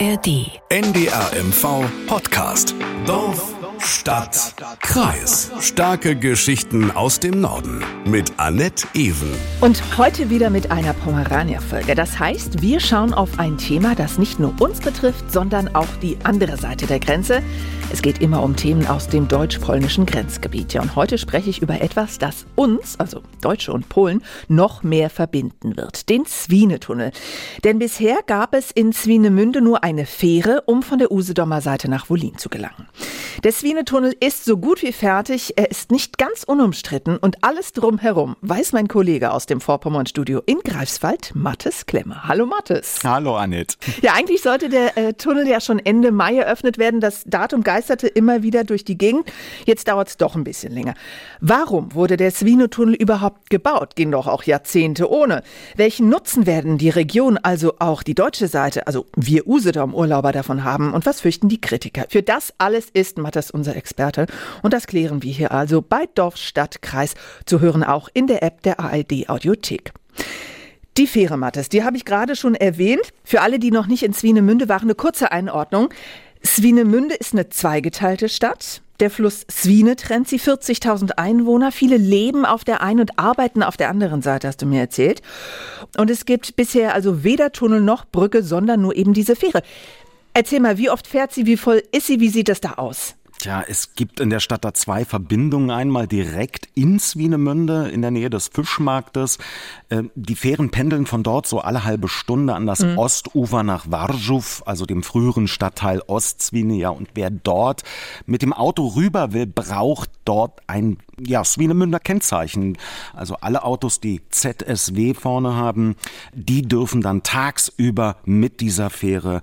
ARD. NDR MV Podcast. Dorf, Stadt, Kreis. Starke Geschichten aus dem Norden. Mit Annette Ewen. Und heute wieder mit einer Pomerania-Folge. Das heißt, wir schauen auf ein Thema, das nicht nur uns betrifft, sondern auch die andere Seite der Grenze. Es geht immer um Themen aus dem deutsch-polnischen Grenzgebiet. Und heute spreche ich über etwas, das uns, also Deutsche und Polen, noch mehr verbinden wird. Den Zwienetunnel. Denn bisher gab es in Zwienemünde nur eine Fähre, um von der Usedomer Seite nach Wolin zu gelangen. Der Zwienetunnel ist so gut wie fertig. Er ist nicht ganz unumstritten und alles drumherum weiß mein Kollege aus dem Vorpommern-Studio in Greifswald, Mattes Klemmer. Hallo Mattes. Hallo Annette. Ja, eigentlich sollte der äh, Tunnel ja schon Ende Mai eröffnet werden. Das Datum geisterte immer wieder durch die Gegend. Jetzt dauert es doch ein bisschen länger. Warum wurde der Swinotunnel überhaupt gebaut? Ging doch auch Jahrzehnte ohne. Welchen Nutzen werden die Region, also auch die deutsche Seite, also wir Usedom-Urlauber davon haben? Und was fürchten die Kritiker? Für das alles ist Mattes unser Experte. Und das klären wir hier also bei Dorf, Stadt, Kreis. Zu hören auch in der App der ARD Audiothek. Die Fähre Mattes, die habe ich gerade schon erwähnt. Für alle, die noch nicht in Swinemünde waren, eine kurze Einordnung. Swinemünde ist eine zweigeteilte Stadt. Der Fluss Swine trennt sie, 40.000 Einwohner. Viele leben auf der einen und arbeiten auf der anderen Seite, hast du mir erzählt. Und es gibt bisher also weder Tunnel noch Brücke, sondern nur eben diese Fähre. Erzähl mal, wie oft fährt sie, wie voll ist sie, wie sieht das da aus? Tja, es gibt in der Stadt da zwei Verbindungen. Einmal direkt in Swinemünde in der Nähe des Fischmarktes. Ähm, die Fähren pendeln von dort so alle halbe Stunde an das mhm. Ostufer nach Warschów, also dem früheren Stadtteil Ostswine. Ja, und wer dort mit dem Auto rüber will, braucht dort ein ja, Swinemünder Kennzeichen. Also alle Autos, die ZSW vorne haben, die dürfen dann tagsüber mit dieser Fähre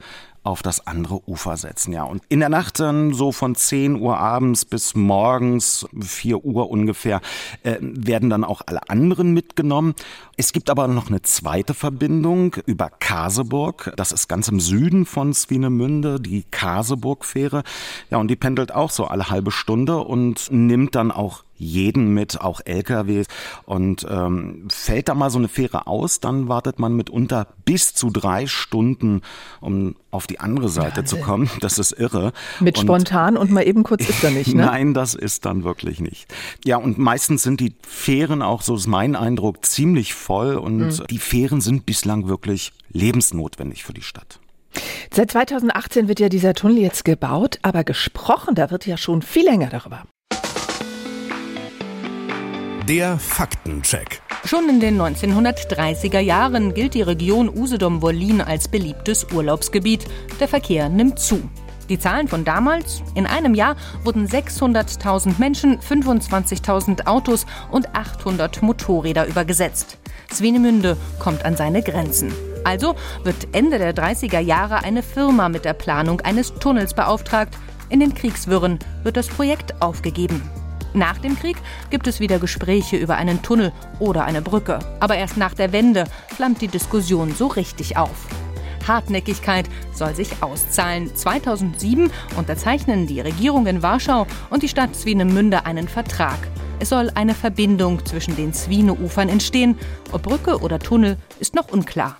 auf das andere Ufer setzen. Ja, und in der Nacht dann so von 10 Uhr abends bis morgens 4 Uhr ungefähr äh, werden dann auch alle anderen mitgenommen. Es gibt aber noch eine zweite Verbindung über Kaseburg. Das ist ganz im Süden von Swinemünde, die Kaseburg-Fähre. Ja, und die pendelt auch so alle halbe Stunde und nimmt dann auch jeden mit, auch LKWs. Und ähm, fällt da mal so eine Fähre aus, dann wartet man mitunter bis zu drei Stunden, um auf die andere Seite Wahnsinn. zu kommen. Das ist irre. Mit und spontan und mal eben kurz ist er nicht, ne? Nein, das ist dann wirklich nicht. Ja, und meistens sind die Fähren auch, so ist mein Eindruck, ziemlich voll und mhm. die Fähren sind bislang wirklich lebensnotwendig für die Stadt. Seit 2018 wird ja dieser Tunnel jetzt gebaut, aber gesprochen, da wird ja schon viel länger darüber. Der Faktencheck. Schon in den 1930er Jahren gilt die Region Usedom-Wollin als beliebtes Urlaubsgebiet. Der Verkehr nimmt zu. Die Zahlen von damals? In einem Jahr wurden 600.000 Menschen, 25.000 Autos und 800 Motorräder übergesetzt. Swinemünde kommt an seine Grenzen. Also wird Ende der 30er Jahre eine Firma mit der Planung eines Tunnels beauftragt. In den Kriegswirren wird das Projekt aufgegeben. Nach dem Krieg gibt es wieder Gespräche über einen Tunnel oder eine Brücke. Aber erst nach der Wende flammt die Diskussion so richtig auf. Hartnäckigkeit soll sich auszahlen. 2007 unterzeichnen die Regierung in Warschau und die Stadt Swinemünde einen Vertrag. Es soll eine Verbindung zwischen den Swine-Ufern entstehen. Ob Brücke oder Tunnel ist noch unklar.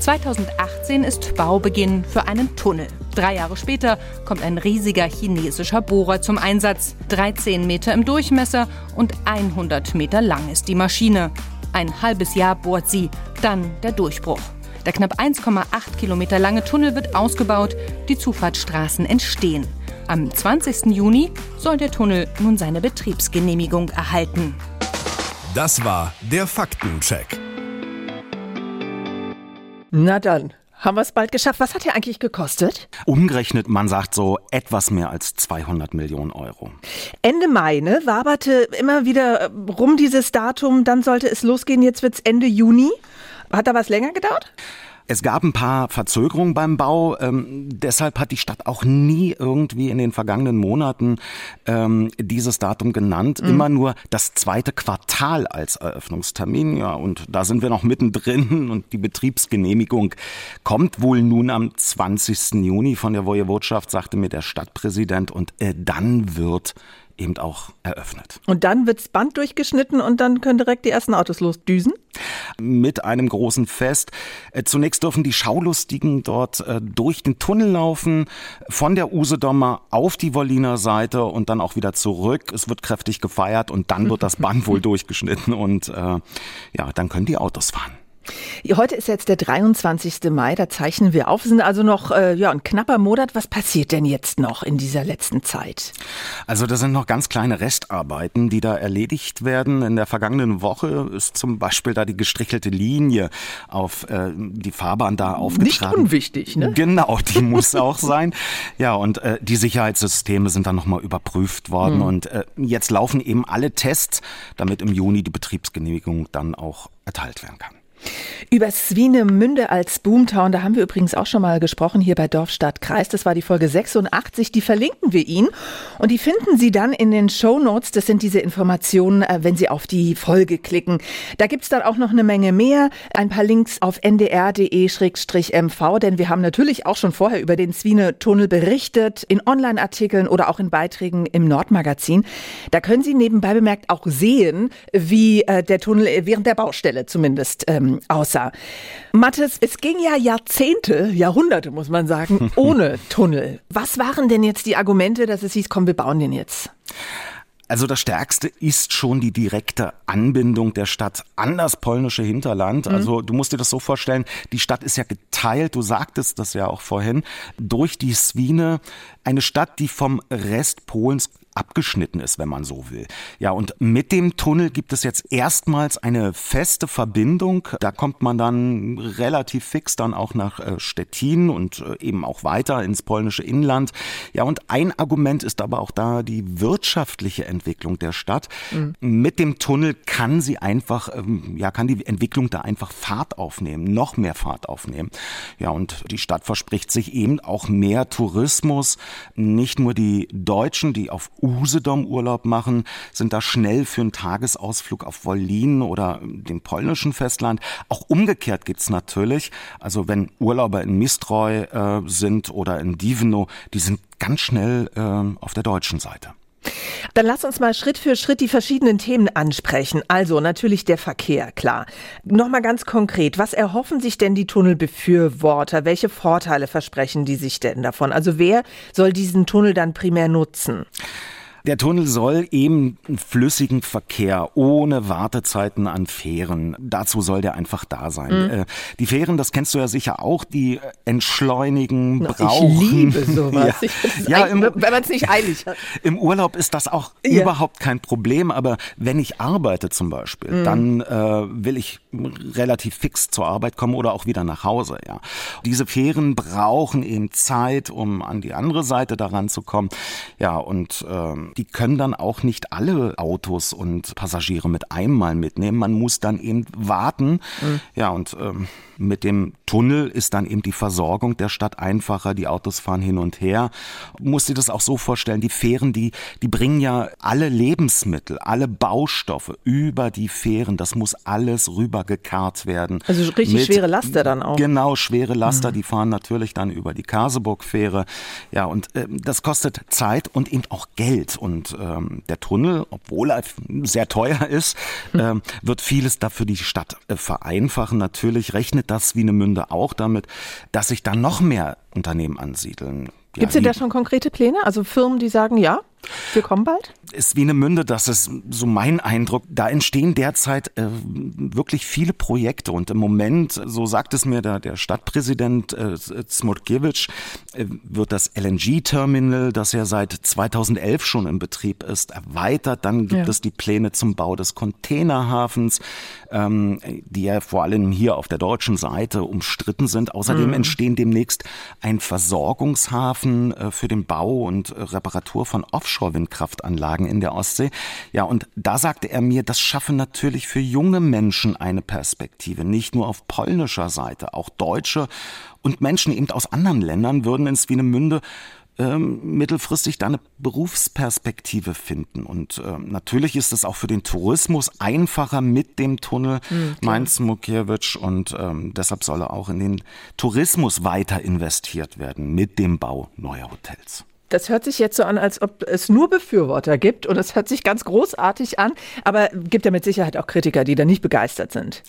2018 ist Baubeginn für einen Tunnel. Drei Jahre später kommt ein riesiger chinesischer Bohrer zum Einsatz. 13 Meter im Durchmesser und 100 Meter lang ist die Maschine. Ein halbes Jahr bohrt sie, dann der Durchbruch. Der knapp 1,8 Kilometer lange Tunnel wird ausgebaut, die Zufahrtsstraßen entstehen. Am 20. Juni soll der Tunnel nun seine Betriebsgenehmigung erhalten. Das war der Faktencheck. Na dann, haben wir es bald geschafft. Was hat er eigentlich gekostet? Umgerechnet, man sagt so etwas mehr als 200 Millionen Euro. Ende Mai, ne? Waberte immer wieder äh, rum dieses Datum, dann sollte es losgehen. Jetzt wird es Ende Juni. Hat da was länger gedauert? Es gab ein paar Verzögerungen beim Bau. Ähm, deshalb hat die Stadt auch nie irgendwie in den vergangenen Monaten ähm, dieses Datum genannt. Mhm. Immer nur das zweite Quartal als Eröffnungstermin. Ja, und da sind wir noch mittendrin. Und die Betriebsgenehmigung kommt wohl nun am 20. Juni von der Wojewodschaft, sagte mir der Stadtpräsident. Und äh, dann wird eben auch eröffnet. Und dann wird's Band durchgeschnitten und dann können direkt die ersten Autos losdüsen? Mit einem großen Fest. Äh, zunächst dürfen die Schaulustigen dort äh, durch den Tunnel laufen, von der Usedomer auf die Wolliner Seite und dann auch wieder zurück. Es wird kräftig gefeiert und dann wird das Band wohl durchgeschnitten und äh, ja, dann können die Autos fahren. Heute ist jetzt der 23. Mai, da zeichnen wir auf. Es sind also noch äh, ja, ein knapper Monat. Was passiert denn jetzt noch in dieser letzten Zeit? Also das sind noch ganz kleine Restarbeiten, die da erledigt werden. In der vergangenen Woche ist zum Beispiel da die gestrichelte Linie auf äh, die Fahrbahn da aufgetragen. Nicht unwichtig, ne? Genau, die muss auch sein. Ja, und äh, die Sicherheitssysteme sind dann nochmal überprüft worden. Hm. Und äh, jetzt laufen eben alle Tests, damit im Juni die Betriebsgenehmigung dann auch erteilt werden kann. Über Swinemünde als Boomtown, da haben wir übrigens auch schon mal gesprochen hier bei Dorf, Stadt, Kreis. Das war die Folge 86. Die verlinken wir Ihnen und die finden Sie dann in den Show Notes. Das sind diese Informationen, äh, wenn Sie auf die Folge klicken. Da gibt's dann auch noch eine Menge mehr. Ein paar Links auf ndr.de-mv, denn wir haben natürlich auch schon vorher über den Swine-Tunnel berichtet, in Online-Artikeln oder auch in Beiträgen im Nordmagazin. Da können Sie nebenbei bemerkt auch sehen, wie äh, der Tunnel während der Baustelle zumindest ähm, aussah. Mathis, es ging ja Jahrzehnte, Jahrhunderte muss man sagen, ohne Tunnel. Was waren denn jetzt die Argumente, dass es hieß, komm, wir bauen den jetzt? Also das Stärkste ist schon die direkte Anbindung der Stadt an das polnische Hinterland. Mhm. Also du musst dir das so vorstellen, die Stadt ist ja geteilt, du sagtest das ja auch vorhin, durch die Swine. Eine Stadt, die vom Rest Polens abgeschnitten ist, wenn man so will. Ja, und mit dem Tunnel gibt es jetzt erstmals eine feste Verbindung. Da kommt man dann relativ fix dann auch nach äh, Stettin und äh, eben auch weiter ins polnische Inland. Ja, und ein Argument ist aber auch da die wirtschaftliche Entwicklung der Stadt. Mhm. Mit dem Tunnel kann sie einfach, ähm, ja, kann die Entwicklung da einfach Fahrt aufnehmen, noch mehr Fahrt aufnehmen. Ja, und die Stadt verspricht sich eben auch mehr Tourismus. Nicht nur die Deutschen, die auf Usedom Urlaub machen, sind da schnell für einen Tagesausflug auf Wollin oder dem polnischen Festland. Auch umgekehrt gibt's natürlich. Also wenn Urlauber in Mistreu äh, sind oder in Divno, die sind ganz schnell äh, auf der deutschen Seite. Dann lass uns mal Schritt für Schritt die verschiedenen Themen ansprechen. Also natürlich der Verkehr, klar. Nochmal ganz konkret, was erhoffen sich denn die Tunnelbefürworter? Welche Vorteile versprechen die sich denn davon? Also wer soll diesen Tunnel dann primär nutzen? Der Tunnel soll eben flüssigen Verkehr ohne Wartezeiten an Fähren. Dazu soll der einfach da sein. Mhm. Die Fähren, das kennst du ja sicher auch, die entschleunigen, Na, brauchen. Ich liebe sowas. ja, ja im, wenn man es nicht eilig hat. Im Urlaub ist das auch ja. überhaupt kein Problem, aber wenn ich arbeite zum Beispiel, mhm. dann äh, will ich relativ fix zur Arbeit kommen oder auch wieder nach Hause. Ja, diese Fähren brauchen eben Zeit, um an die andere Seite daran zu kommen. Ja, und ähm, die können dann auch nicht alle Autos und Passagiere mit einmal mitnehmen. Man muss dann eben warten. Mhm. Ja, und ähm, mit dem Tunnel ist dann eben die Versorgung der Stadt einfacher. Die Autos fahren hin und her. Muss dir das auch so vorstellen, die Fähren, die, die bringen ja alle Lebensmittel, alle Baustoffe über die Fähren. Das muss alles rübergekarrt werden. Also richtig mit, schwere Laster dann auch. Genau, schwere Laster, mhm. die fahren natürlich dann über die Kaseburg-Fähre. Ja, und äh, das kostet Zeit und eben auch Geld. Und ähm, der Tunnel, obwohl er sehr teuer ist, mhm. äh, wird vieles dafür die Stadt äh, vereinfachen. Natürlich rechnet das Wienemünde auch damit, dass sich da noch mehr Unternehmen ansiedeln. Gibt es denn da schon konkrete Pläne? Also Firmen, die sagen, ja, wir kommen bald? Ist wie eine Münde, das ist so mein Eindruck. Da entstehen derzeit äh, wirklich viele Projekte und im Moment, so sagt es mir der, der Stadtpräsident äh, Smorkiewicz, äh, wird das LNG-Terminal, das ja seit 2011 schon in Betrieb ist, erweitert. Dann gibt ja. es die Pläne zum Bau des Containerhafens, ähm, die ja vor allem hier auf der deutschen Seite umstritten sind. Außerdem mhm. entstehen demnächst ein Versorgungshafen äh, für den Bau und Reparatur von Offshore Offshore-Windkraftanlagen in der Ostsee. Ja, und da sagte er mir, das schaffe natürlich für junge Menschen eine Perspektive, nicht nur auf polnischer Seite, auch Deutsche und Menschen eben aus anderen Ländern würden in Swinemünde ähm, mittelfristig da eine Berufsperspektive finden. Und ähm, natürlich ist es auch für den Tourismus einfacher mit dem Tunnel mhm, Mainz-Mukiewicz und ähm, deshalb soll er auch in den Tourismus weiter investiert werden mit dem Bau neuer Hotels. Das hört sich jetzt so an, als ob es nur Befürworter gibt und es hört sich ganz großartig an, aber gibt ja mit Sicherheit auch Kritiker, die da nicht begeistert sind.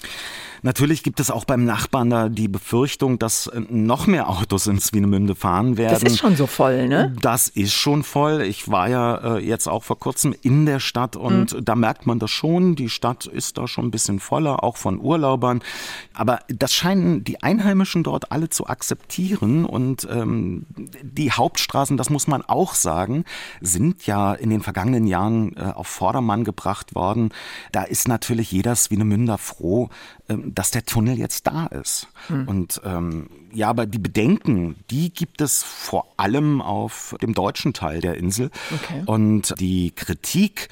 Natürlich gibt es auch beim Nachbarn da die Befürchtung, dass äh, noch mehr Autos in Swinemünde fahren werden. Das ist schon so voll, ne? Das ist schon voll. Ich war ja äh, jetzt auch vor kurzem in der Stadt und mhm. da merkt man das schon. Die Stadt ist da schon ein bisschen voller, auch von Urlaubern. Aber das scheinen die Einheimischen dort alle zu akzeptieren und ähm, die Hauptstraßen, das muss man auch sagen, sind ja in den vergangenen Jahren äh, auf Vordermann gebracht worden. Da ist natürlich jeder Swinemünder froh, dass der Tunnel jetzt da ist. Mhm. Und ähm, ja, aber die Bedenken, die gibt es vor allem auf dem deutschen Teil der Insel. Okay. Und die Kritik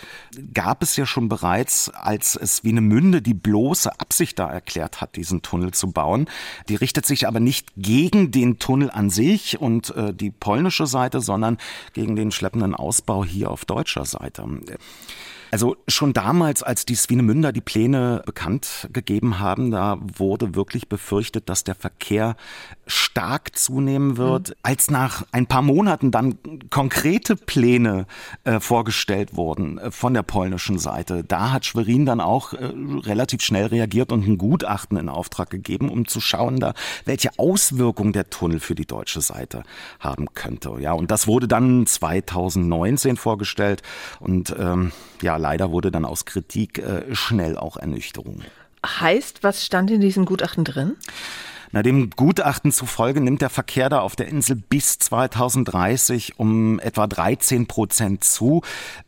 gab es ja schon bereits, als es Wienemünde die bloße Absicht da erklärt hat, diesen Tunnel zu bauen. Die richtet sich aber nicht gegen den Tunnel an sich und äh, die polnische Seite, sondern gegen den schleppenden Ausbau hier auf deutscher Seite. Also schon damals, als die Swinemünder die Pläne bekannt gegeben haben, da wurde wirklich befürchtet, dass der Verkehr stark zunehmen wird. Mhm. Als nach ein paar Monaten dann konkrete Pläne äh, vorgestellt wurden äh, von der polnischen Seite, da hat Schwerin dann auch äh, relativ schnell reagiert und ein Gutachten in Auftrag gegeben, um zu schauen, da welche Auswirkungen der Tunnel für die deutsche Seite haben könnte. Ja, und das wurde dann 2019 vorgestellt und ähm, ja, leider wurde dann aus Kritik äh, schnell auch Ernüchterung. Heißt, was stand in diesem Gutachten drin? Na, dem Gutachten zufolge nimmt der Verkehr da auf der Insel bis 2030 um etwa 13 Prozent zu.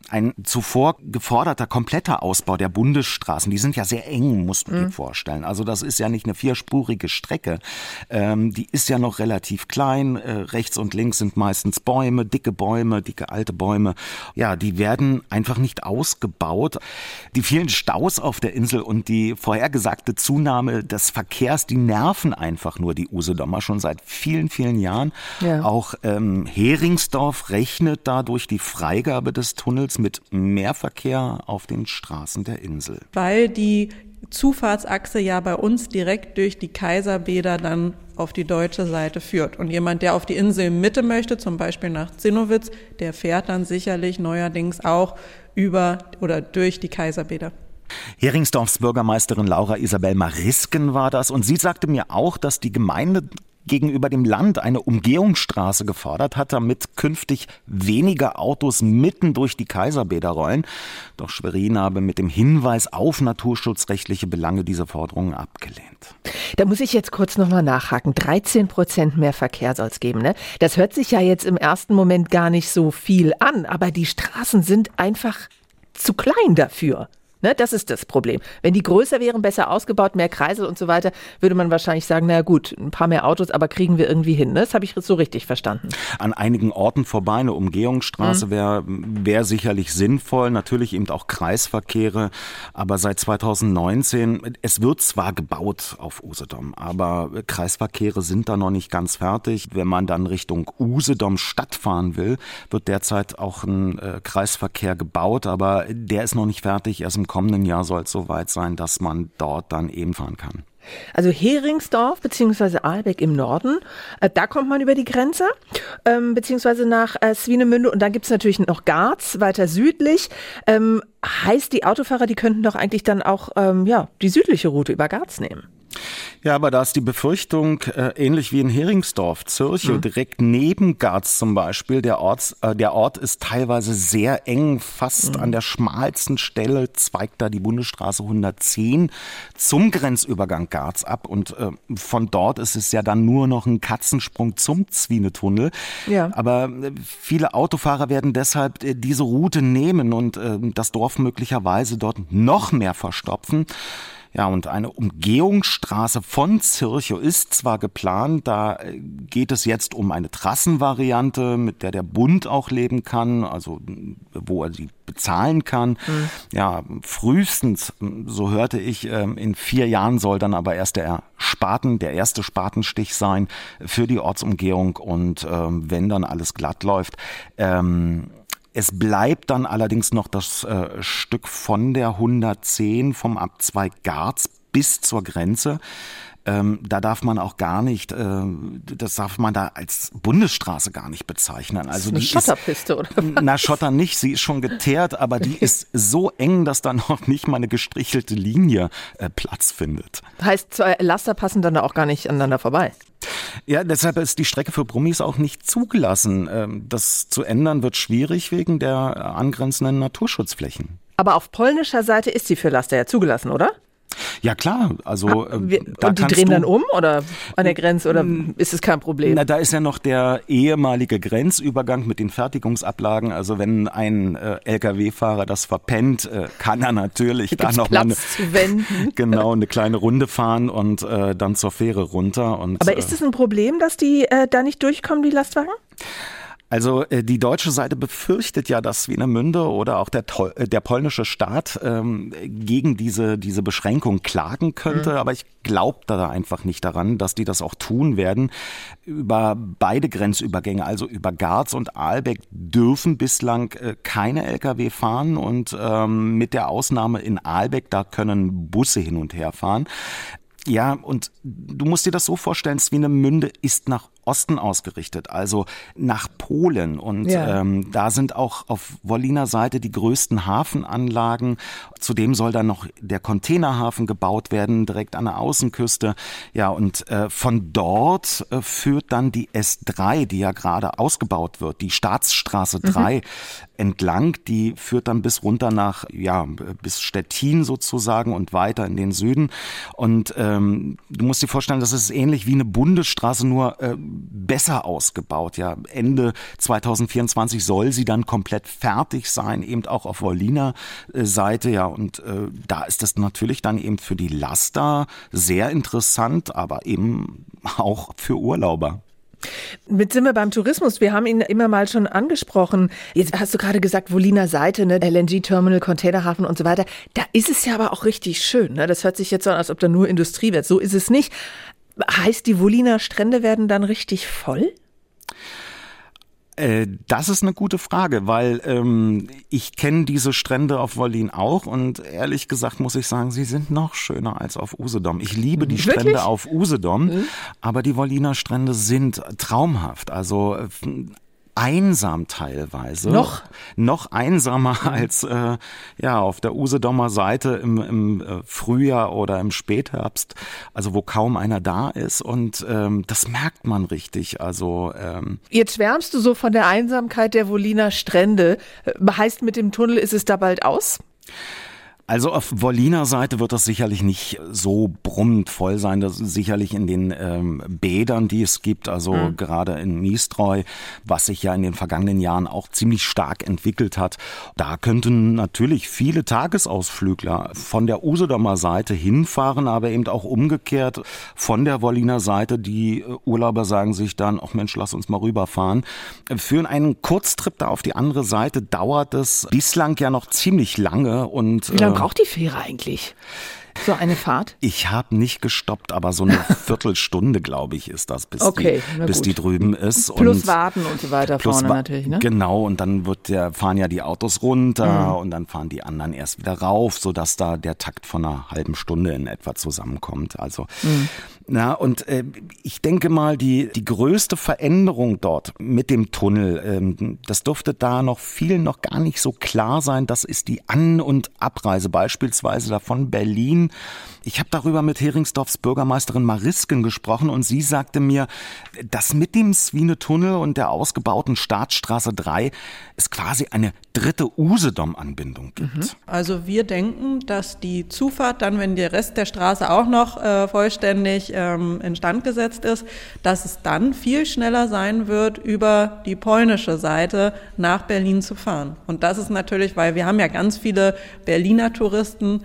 Ein zuvor geforderter kompletter Ausbau der Bundesstraßen, die sind ja sehr eng, muss man mhm. sich vorstellen. Also das ist ja nicht eine vierspurige Strecke. Ähm, die ist ja noch relativ klein. Äh, rechts und links sind meistens Bäume, dicke Bäume, dicke alte Bäume. Ja, die werden einfach nicht ausgebaut. Die vielen Staus auf der Insel und die vorhergesagte Zunahme des Verkehrs, die nerven einfach einfach nur die Usedomer schon seit vielen, vielen Jahren. Ja. Auch ähm, Heringsdorf rechnet dadurch die Freigabe des Tunnels mit mehr Verkehr auf den Straßen der Insel. Weil die Zufahrtsachse ja bei uns direkt durch die Kaiserbäder dann auf die deutsche Seite führt. Und jemand, der auf die Insel Mitte möchte, zum Beispiel nach Zinnowitz, der fährt dann sicherlich neuerdings auch über oder durch die Kaiserbäder. Heringsdorfs Bürgermeisterin Laura Isabel Marisken war das und sie sagte mir auch, dass die Gemeinde gegenüber dem Land eine Umgehungsstraße gefordert hat, damit künftig weniger Autos mitten durch die Kaiserbäder rollen. Doch Schwerin habe mit dem Hinweis auf naturschutzrechtliche Belange diese Forderungen abgelehnt. Da muss ich jetzt kurz nochmal nachhaken. 13 Prozent mehr Verkehr soll es geben. Ne? Das hört sich ja jetzt im ersten Moment gar nicht so viel an, aber die Straßen sind einfach zu klein dafür. Ne, das ist das Problem. Wenn die größer wären, besser ausgebaut, mehr Kreisel und so weiter, würde man wahrscheinlich sagen, na gut, ein paar mehr Autos, aber kriegen wir irgendwie hin. Ne? Das habe ich so richtig verstanden. An einigen Orten vorbei, eine Umgehungsstraße mhm. wäre wär sicherlich sinnvoll. Natürlich eben auch Kreisverkehre. Aber seit 2019, es wird zwar gebaut auf Usedom, aber Kreisverkehre sind da noch nicht ganz fertig. Wenn man dann Richtung Usedom Stadt fahren will, wird derzeit auch ein äh, Kreisverkehr gebaut, aber der ist noch nicht fertig. Erst im kommenden Jahr soll es soweit sein, dass man dort dann eben fahren kann. Also Heringsdorf bzw. Aalbeck im Norden, äh, da kommt man über die Grenze, ähm, beziehungsweise nach äh, Swinemünde und dann gibt es natürlich noch Garz weiter südlich. Ähm, heißt, die Autofahrer, die könnten doch eigentlich dann auch ähm, ja, die südliche Route über Garz nehmen. Ja, aber da ist die Befürchtung, äh, ähnlich wie in Heringsdorf, Zürche, mhm. direkt neben Garz zum Beispiel, der Ort, äh, der Ort ist teilweise sehr eng, fast mhm. an der schmalsten Stelle zweigt da die Bundesstraße 110 zum Grenzübergang Garz ab und äh, von dort ist es ja dann nur noch ein Katzensprung zum Zwienetunnel. Ja. Aber äh, viele Autofahrer werden deshalb äh, diese Route nehmen und äh, das Dorf möglicherweise dort noch mehr verstopfen. Ja, und eine Umgehungsstraße von Zirchow ist zwar geplant, da äh, geht es jetzt um eine Trassenvariante, mit der der Bund auch leben kann, also wo er sie bezahlen kann. Mhm. Ja, frühestens, so hörte ich, ähm, in vier Jahren soll dann aber erst der Spaten, der erste Spatenstich sein für die Ortsumgehung und ähm, wenn dann alles glatt läuft, ähm, es bleibt dann allerdings noch das äh, Stück von der 110 vom Abzweig Garz bis zur Grenze. Ähm, da darf man auch gar nicht, äh, das darf man da als Bundesstraße gar nicht bezeichnen. Also eine die Schotterpiste, ist, oder? Was? Na, Schotter nicht, sie ist schon geteert, aber die ist so eng, dass da noch nicht mal eine gestrichelte Linie äh, Platz findet. Heißt, zwei Laster passen dann da auch gar nicht aneinander vorbei. Ja, deshalb ist die Strecke für Brummis auch nicht zugelassen. Ähm, das zu ändern wird schwierig wegen der angrenzenden Naturschutzflächen. Aber auf polnischer Seite ist sie für Laster ja zugelassen, oder? Ja klar, also ah, wir, da und die drehen dann um oder an der Grenze oder ist es kein Problem? Na, da ist ja noch der ehemalige Grenzübergang mit den Fertigungsablagen. Also wenn ein äh, LKW-Fahrer das verpennt, äh, kann er natürlich da noch Platz mal eine, genau eine kleine Runde fahren und äh, dann zur Fähre runter. Und, Aber ist es ein Problem, dass die äh, da nicht durchkommen, die Lastwagen? Also äh, die deutsche Seite befürchtet ja, dass Wienermünde oder auch der, äh, der polnische Staat ähm, gegen diese, diese Beschränkung klagen könnte. Mhm. Aber ich glaube da einfach nicht daran, dass die das auch tun werden. Über beide Grenzübergänge, also über Garz und Aalbeck, dürfen bislang äh, keine Lkw fahren. Und ähm, mit der Ausnahme in Aalbeck, da können Busse hin und her fahren. Ja, und du musst dir das so vorstellen, Swinemünde ist nach Osten ausgerichtet, also nach Polen. Und ja. ähm, da sind auch auf Wolliner Seite die größten Hafenanlagen. Zudem soll dann noch der Containerhafen gebaut werden, direkt an der Außenküste. Ja, und äh, von dort äh, führt dann die S3, die ja gerade ausgebaut wird, die Staatsstraße 3 mhm. entlang. Die führt dann bis runter nach, ja, bis Stettin sozusagen und weiter in den Süden. Und ähm, du musst dir vorstellen, das ist ähnlich wie eine Bundesstraße, nur äh, besser ausgebaut. Ja, Ende 2024 soll sie dann komplett fertig sein, eben auch auf Wolliner äh, Seite. Ja, und äh, da ist das natürlich dann eben für die Laster sehr interessant, aber eben auch für Urlauber. Mit sind wir beim Tourismus. Wir haben ihn immer mal schon angesprochen. Jetzt hast du gerade gesagt, Woliner Seite, ne? LNG-Terminal, Containerhafen und so weiter. Da ist es ja aber auch richtig schön. Ne? Das hört sich jetzt so an, als ob da nur Industrie wird. So ist es nicht. Heißt, die Woliner Strände werden dann richtig voll? Äh, das ist eine gute Frage, weil ähm, ich kenne diese Strände auf Wollin auch und ehrlich gesagt muss ich sagen, sie sind noch schöner als auf Usedom. Ich liebe die Wirklich? Strände auf Usedom, mhm. aber die Wolliner Strände sind traumhaft. Also äh, einsam teilweise. Noch? Noch einsamer mhm. als äh, ja auf der Usedomer Seite im, im äh, Frühjahr oder im Spätherbst, also wo kaum einer da ist und ähm, das merkt man richtig. Also ähm, Jetzt schwärmst du so von der Einsamkeit der Woliner Strände. Äh, heißt mit dem Tunnel ist es da bald aus? Also auf Wolliner Seite wird das sicherlich nicht so brummend voll sein. Das ist sicherlich in den ähm, Bädern, die es gibt, also mhm. gerade in Niestreu, was sich ja in den vergangenen Jahren auch ziemlich stark entwickelt hat. Da könnten natürlich viele Tagesausflügler von der Usedomer Seite hinfahren, aber eben auch umgekehrt von der Wolliner Seite. Die äh, Urlauber sagen sich dann, ach Mensch, lass uns mal rüberfahren. Für einen Kurztrip da auf die andere Seite dauert es bislang ja noch ziemlich lange und braucht die Fähre eigentlich? So eine Fahrt? Ich habe nicht gestoppt, aber so eine Viertelstunde, glaube ich, ist das, bis, okay, die, bis die drüben ist. Plus und warten und so weiter vorne natürlich, ne? Genau, und dann wird der, fahren ja die Autos runter mhm. und dann fahren die anderen erst wieder rauf, sodass da der Takt von einer halben Stunde in etwa zusammenkommt. Also mhm. Na, und äh, ich denke mal, die, die größte Veränderung dort mit dem Tunnel, ähm, das dürfte da noch vielen noch gar nicht so klar sein. Das ist die An- und Abreise, beispielsweise davon Berlin. Ich habe darüber mit Heringsdorfs Bürgermeisterin Marisken gesprochen und sie sagte mir, dass mit dem Swine-Tunnel und der ausgebauten Staatsstraße 3 es quasi eine dritte Usedom-Anbindung gibt. Mhm. Also wir denken, dass die Zufahrt dann, wenn der Rest der Straße auch noch äh, vollständig ähm, instand gesetzt ist, dass es dann viel schneller sein wird, über die polnische Seite nach Berlin zu fahren. Und das ist natürlich, weil wir haben ja ganz viele Berliner Touristen,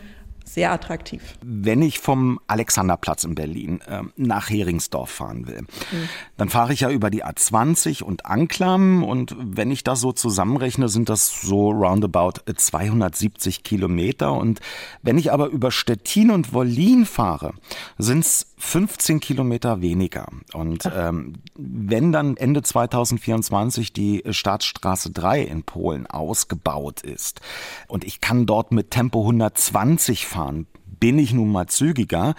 sehr attraktiv. Wenn ich vom Alexanderplatz in Berlin äh, nach Heringsdorf fahren will, mhm. dann fahre ich ja über die A20 und Anklam und wenn ich das so zusammenrechne, sind das so roundabout 270 Kilometer und wenn ich aber über Stettin und Wollin fahre, sind es 15 Kilometer weniger. Und ähm, wenn dann Ende 2024 die Staatsstraße 3 in Polen ausgebaut ist und ich kann dort mit Tempo 120 fahren, bin ich nun mal zügiger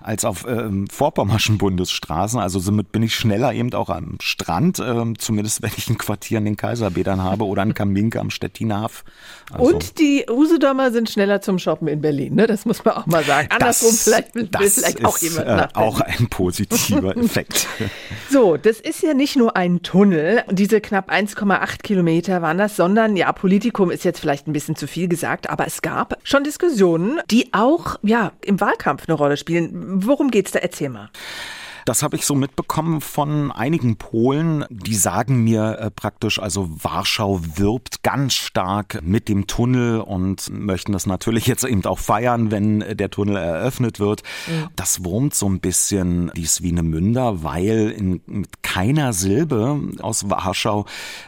als auf ähm, vorpommerschen Bundesstraßen. Also somit bin ich schneller eben auch am Strand, ähm, zumindest wenn ich ein Quartier in den Kaiserbädern habe oder ein Kaminke am Stettiner Haff. Also, und die Usedomer sind schneller zum Shoppen in Berlin, ne? Das muss man auch mal sagen. Andersrum das, vielleicht will, das vielleicht ist, auch jemand äh, auch ein positiver Effekt. so, das ist ja nicht nur ein Tunnel, diese knapp 1,8 Kilometer waren das, sondern ja, Politikum ist jetzt vielleicht ein bisschen zu viel gesagt, aber es gab schon Diskussionen, die auch ja im Wahlkampf eine Rolle spielen. Worum geht's da? Erzähl mal. Das habe ich so mitbekommen von einigen Polen, die sagen mir äh, praktisch, also Warschau wirbt ganz stark mit dem Tunnel und möchten das natürlich jetzt eben auch feiern, wenn der Tunnel eröffnet wird. Mhm. Das wurmt so ein bisschen die Swinemünder, weil in, mit keiner Silbe aus Warschau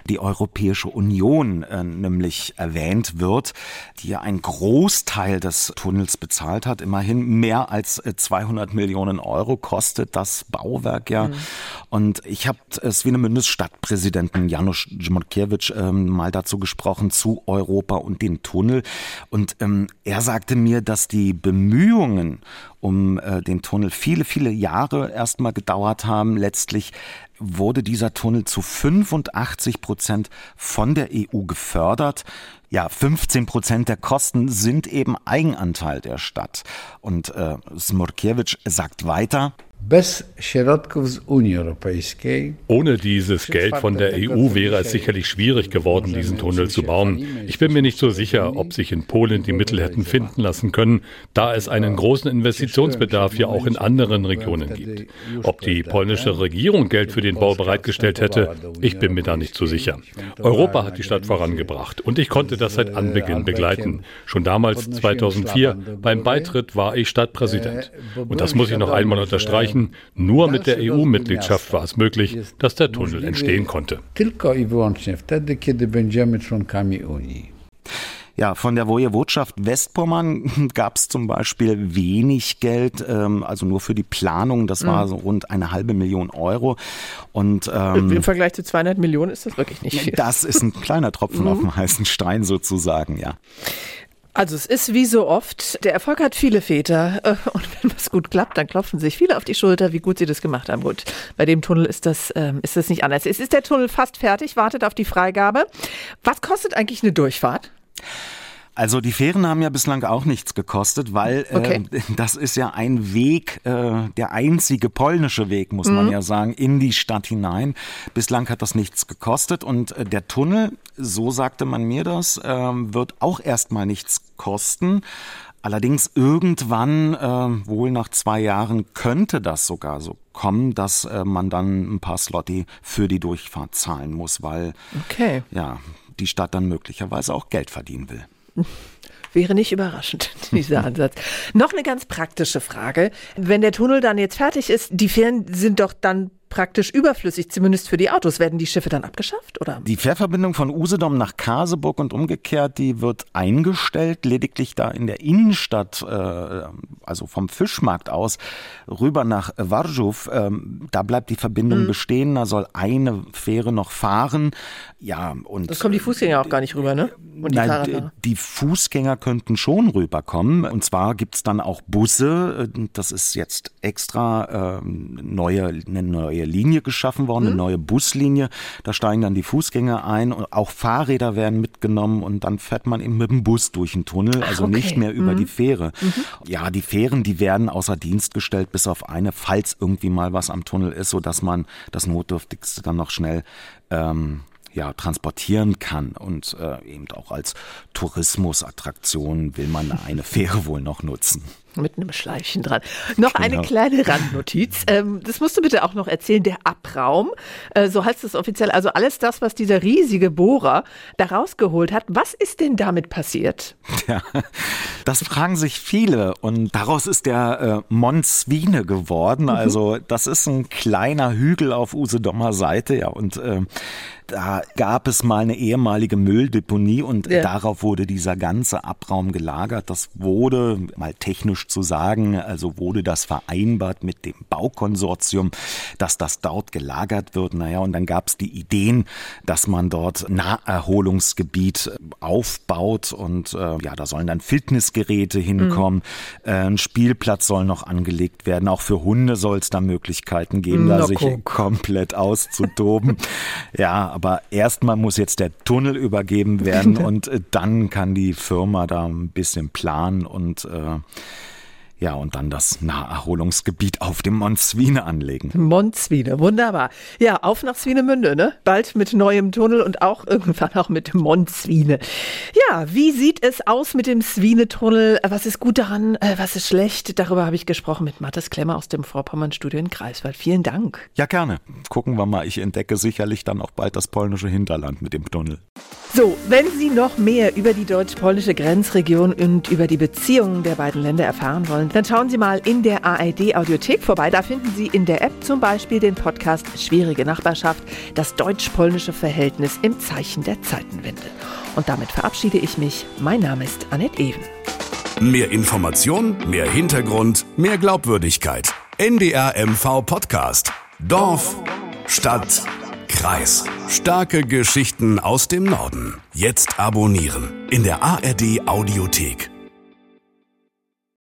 die Europäische Union äh, nämlich erwähnt wird, die ja einen Großteil des Tunnels bezahlt hat. Immerhin mehr als 200 äh, Millionen Euro kostet das Bauwerk ja. Mhm. Und ich habe Swinemündes Stadtpräsidenten Janusz Djmorkiewicz ähm, mal dazu gesprochen, zu Europa und den Tunnel. Und ähm, er sagte mir, dass die Bemühungen um äh, den Tunnel viele, viele Jahre erstmal gedauert haben. Letztlich wurde dieser Tunnel zu 85 Prozent von der EU gefördert. Ja, 15 Prozent der Kosten sind eben Eigenanteil der Stadt. Und äh, Smorkiewicz sagt weiter, ohne dieses Geld von der EU wäre es sicherlich schwierig geworden, diesen Tunnel zu bauen. Ich bin mir nicht so sicher, ob sich in Polen die Mittel hätten finden lassen können, da es einen großen Investitionsbedarf ja auch in anderen Regionen gibt. Ob die polnische Regierung Geld für den Bau bereitgestellt hätte, ich bin mir da nicht so sicher. Europa hat die Stadt vorangebracht und ich konnte das seit Anbeginn begleiten. Schon damals, 2004, beim Beitritt war ich Stadtpräsident. Und das muss ich noch einmal unterstreichen erreichen. Nur mit der EU-Mitgliedschaft war es möglich, dass der Tunnel entstehen konnte. Ja, von der Wojewodschaft Westpommern gab es zum Beispiel wenig Geld, ähm, also nur für die Planung. Das war mhm. so rund eine halbe Million Euro. Und ähm, im Vergleich zu 200 Millionen ist das wirklich nicht viel. Das ist ein kleiner Tropfen mhm. auf dem heißen Stein sozusagen, ja. Also es ist wie so oft, der Erfolg hat viele Väter äh, und wenn was gut klappt, dann klopfen sich viele auf die Schulter, wie gut sie das gemacht haben. Gut, bei dem Tunnel ist das, ähm, ist das nicht anders. Es ist der Tunnel fast fertig, wartet auf die Freigabe. Was kostet eigentlich eine Durchfahrt? Also die Fähren haben ja bislang auch nichts gekostet, weil äh, okay. äh, das ist ja ein Weg, äh, der einzige polnische Weg, muss mhm. man ja sagen, in die Stadt hinein. Bislang hat das nichts gekostet und äh, der Tunnel, so sagte man mir das, äh, wird auch erstmal nichts kosten. Allerdings irgendwann, äh, wohl nach zwei Jahren, könnte das sogar so kommen, dass äh, man dann ein paar Slotti für die Durchfahrt zahlen muss, weil okay. ja, die Stadt dann möglicherweise auch Geld verdienen will. Wäre nicht überraschend, dieser Ansatz. Noch eine ganz praktische Frage. Wenn der Tunnel dann jetzt fertig ist, die Fähren sind doch dann praktisch überflüssig, zumindest für die Autos. Werden die Schiffe dann abgeschafft? Oder? Die Fährverbindung von Usedom nach Kaseburg und umgekehrt, die wird eingestellt. Lediglich da in der Innenstadt, äh, also vom Fischmarkt aus, rüber nach Warschów, äh, da bleibt die Verbindung mhm. bestehen. Da soll eine Fähre noch fahren. Ja, und. Das kommen die Fußgänger auch gar nicht rüber, ne? Und die, Nein, die Fußgänger könnten schon rüberkommen. Und zwar gibt's dann auch Busse. Das ist jetzt extra äh, neue, eine neue neue Linie geschaffen worden, mhm. eine neue Buslinie. Da steigen dann die Fußgänger ein und auch Fahrräder werden mitgenommen und dann fährt man eben mit dem Bus durch den Tunnel, also okay. nicht mehr über mhm. die Fähre. Mhm. Ja, die Fähren, die werden außer Dienst gestellt, bis auf eine, falls irgendwie mal was am Tunnel ist, so dass man das Notdürftigste dann noch schnell ähm, ja, transportieren kann. Und äh, eben auch als Tourismusattraktion will man eine Fähre wohl noch nutzen. Mit einem Schleifchen dran. Noch genau. eine kleine Randnotiz. Ähm, das musst du bitte auch noch erzählen. Der Abraum, äh, so heißt es offiziell, also alles das, was dieser riesige Bohrer da rausgeholt hat. Was ist denn damit passiert? Ja, das fragen sich viele. Und daraus ist der äh, Mont Swine geworden. Mhm. Also, das ist ein kleiner Hügel auf Usedomer Seite. Ja, und äh, da gab es mal eine ehemalige Mülldeponie und ja. darauf wurde dieser ganze Abraum gelagert. Das wurde mal technisch zu sagen. Also wurde das vereinbart mit dem Baukonsortium, dass das dort gelagert wird. Naja, und dann gab es die Ideen, dass man dort Naherholungsgebiet aufbaut und äh, ja, da sollen dann Fitnessgeräte hinkommen. Mhm. Äh, ein Spielplatz soll noch angelegt werden. Auch für Hunde soll es da Möglichkeiten geben, Na, da sich guck. komplett auszutoben. ja, aber erstmal muss jetzt der Tunnel übergeben werden und äh, dann kann die Firma da ein bisschen planen und äh, ja, und dann das Naherholungsgebiet auf dem Mont Swine anlegen. Mont Swine, wunderbar. Ja, auf nach Swinemünde, ne? Bald mit neuem Tunnel und auch irgendwann auch mit Mont Swine. Ja, wie sieht es aus mit dem Swine-Tunnel? Was ist gut daran? Äh, was ist schlecht? Darüber habe ich gesprochen mit Mathis Klemmer aus dem Vorpommern-Studio in Greifswald. Vielen Dank. Ja, gerne. Gucken wir mal. Ich entdecke sicherlich dann auch bald das polnische Hinterland mit dem Tunnel. So, wenn Sie noch mehr über die deutsch-polnische Grenzregion und über die Beziehungen der beiden Länder erfahren wollen, dann schauen Sie mal in der ARD Audiothek vorbei. Da finden Sie in der App zum Beispiel den Podcast Schwierige Nachbarschaft, das deutsch-polnische Verhältnis im Zeichen der Zeitenwende. Und damit verabschiede ich mich. Mein Name ist Annette Ewen. Mehr Information, mehr Hintergrund, mehr Glaubwürdigkeit. NDR MV Podcast. Dorf, Stadt, Kreis. Starke Geschichten aus dem Norden. Jetzt abonnieren in der ARD Audiothek.